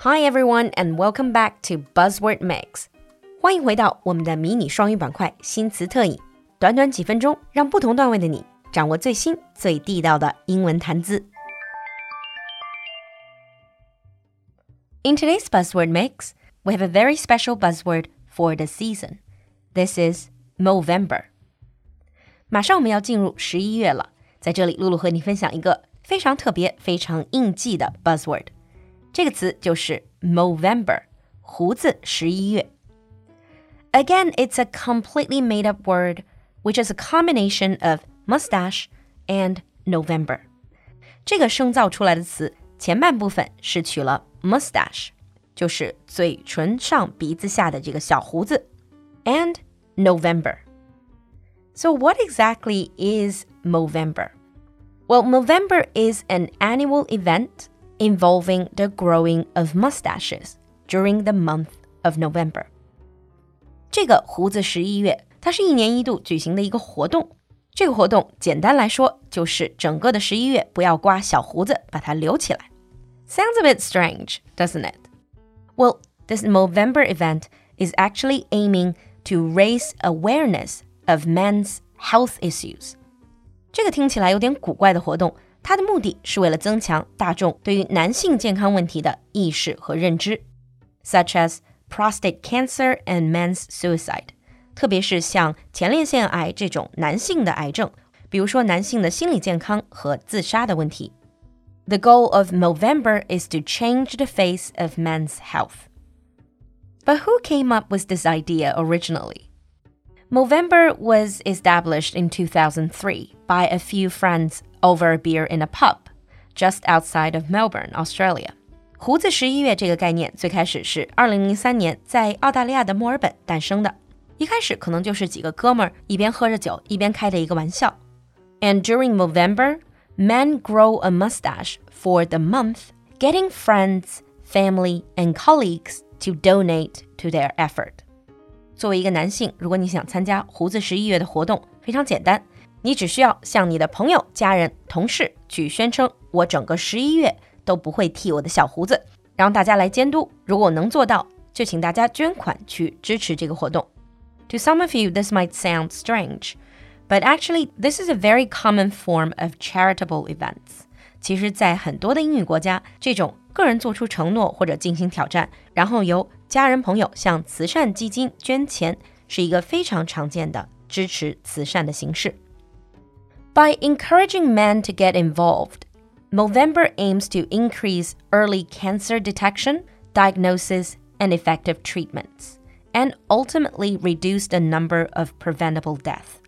Hi everyone and welcome back to Buzzword Mix。欢迎回到我们的迷你双语板块新词特饮，短短几分钟，让不同段位的你掌握最新最地道的英文谈资。In today's buzzword mix, we have a very special buzzword for the season. This is Movember. 马上我们要进入十一月了，在这里，露露和你分享一个非常特别、非常应季的 buzzword。 这个词就是 Movember，胡子十一月。Again, it's a completely made up word, which is a combination of mustache and November. 这个生造出来的词前半部分是取了 mustache，就是嘴唇上鼻子下的这个小胡子，and November. So what exactly is Movember? Well, Movember is an annual event involving the growing of mustaches during the month of November. 这个胡子十一月，它是一年一度举行的一个活动。这个活动简单来说，就是整个的十一月不要刮小胡子，把它留起来。Sounds a bit strange, doesn't it? Well, this Movember event is actually aiming to raise awareness of men's health issues. 这个听起来有点古怪的活动， 它的目的是为了增强大众对于男性健康问题的意识和认知，such as prostate cancer and men's suicide，特别是像前列腺癌这种男性的癌症，比如说男性的心理健康和自杀的问题。The goal of Movember is to change the face of men's health. But who came up with this idea originally? Movember was established in 2003 by a few friends over a beer in a pub just outside of Melbourne, Australia. 胡子十一月这个概念最开始是二零零三年在澳大利亚的墨尔本诞生的。一开始可能就是几个哥们儿一边喝着酒一边开的一个玩笑。And during Movember, men grow a mustache for the month, getting friends, family, and colleagues to donate to their effort. 作为一个男性，如果你想参加胡子十一月的活动，非常简单， 你只需要向你的朋友、家人、同事去宣称：“我整个十一月都不会剃我的小胡子，让大家来监督。如果能做到，就请大家捐款去支持这个活动。” To some of you, this might sound strange, but actually, this is a very common form of charitable events. 其实，在很多的英语国家，这种个人做出承诺或者进行挑战，然后由家人朋友向慈善基金捐钱，是一个非常常见的支持慈善的形式。By encouraging men to get involved, Movember aims to increase early cancer detection, diagnosis, and effective treatments, and ultimately reduce the number of preventable death.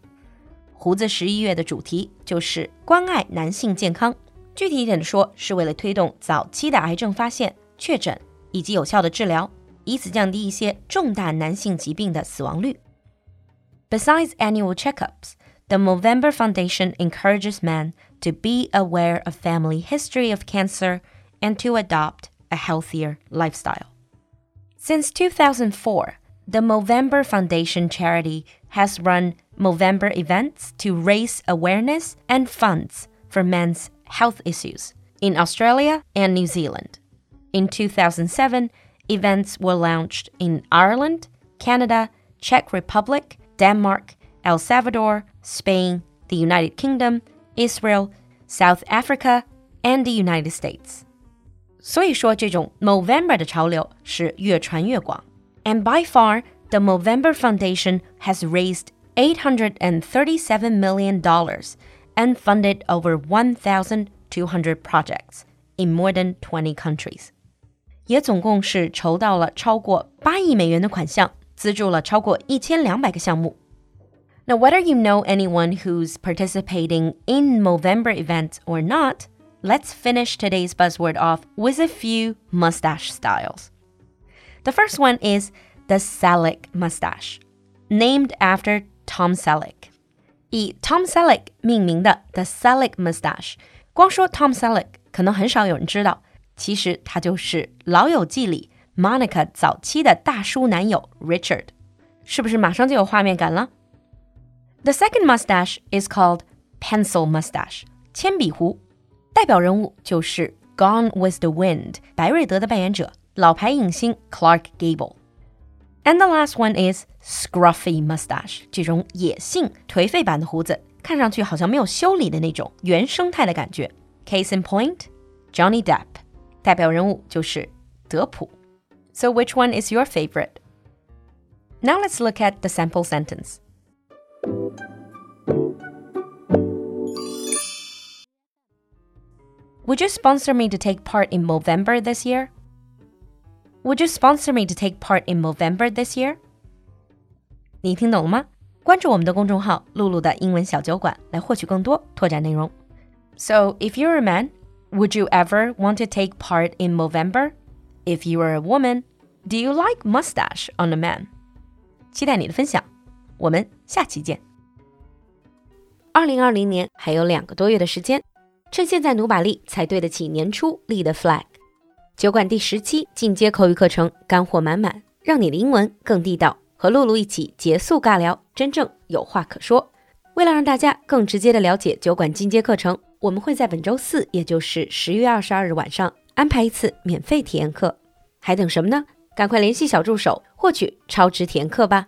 胡子十一月的主题就是关爱男性健康。具体一点的说，是为了推动早期的癌症发现、确诊以及有效的治疗，以此降低一些重大男性疾病的死亡率。Besides annual checkups, the Movember Foundation encourages men to be aware of family history of cancer and to adopt a healthier lifestyle. Since 2004, the Movember Foundation charity has run Movember events to raise awareness and funds for men's health issues in Australia and New Zealand. In 2007, events were launched in Ireland, Canada, Czech Republic, Denmark, El Salvador, Spain, the United Kingdom, Israel, South Africa, and the United States. 所以说，这种 Movember 的潮流是越传越广。And by far, the Movember Foundation has raised $837 million and funded over 1,200 projects in more than 20 countries. 也总共是筹到了超过八亿美元的款项，资助了超过一千两百个项目。 Now, whether you know anyone who's participating in Movember events or not, let's finish today's buzzword off with a few mustache styles. The first one is the Selleck mustache, named after Tom Selleck. 以 Tom Selleck 命名的 The Selleck Mustache，光说 Tom Selleck 可能很少有人知道，其实他就是《老友记》里 Monica 早期的大叔男友 Richard，是不是马上就有画面感了 ？The second mustache is called pencil mustache，铅笔胡，代表人物就是《Gone with the Wind》白瑞德的扮演者 老牌影星 Clark Gable。And the last one is scruffy mustache，这种野性颓废版的胡子，看上去好像没有修理的那种原生态的感觉。Case in point, Johnny Depp，代表人物就是德普。So which one is your favorite? Now let's look at the sample sentence. Would you sponsor me to take part in Movember this year? Would you sponsor me to take part in Movember this year? 你听懂了吗？关注我们的公众号“露露的英文小酒馆”来获取更多拓展内容。So, if you're a man, would you ever want to take part in Movember? If you are a woman, do you like mustache on a man? 期待你的分享，我们下期见。 二零二零年还有两个多月的时间，趁现在努把力，才对得起年初立的 flag。酒馆第十期进阶口语课程，干货满满，让你的英文更地道。和露露一起结束尬聊，真正有话可说。为了让大家更直接的了解酒馆进阶课程，我们会在本周四，也就是十月二十二日晚上安排一次免费体验课。还等什么呢？赶快联系小助手获取超值体验课吧。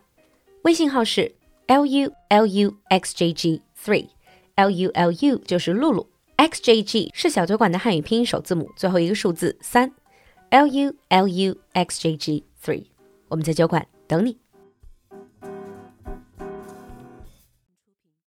微信号是 l u l u x j g three，l u l u 就是露露，x j g 是小酒馆的汉语拼音首字母最后一个数字三，l u l u x j g three。我们在酒馆等你。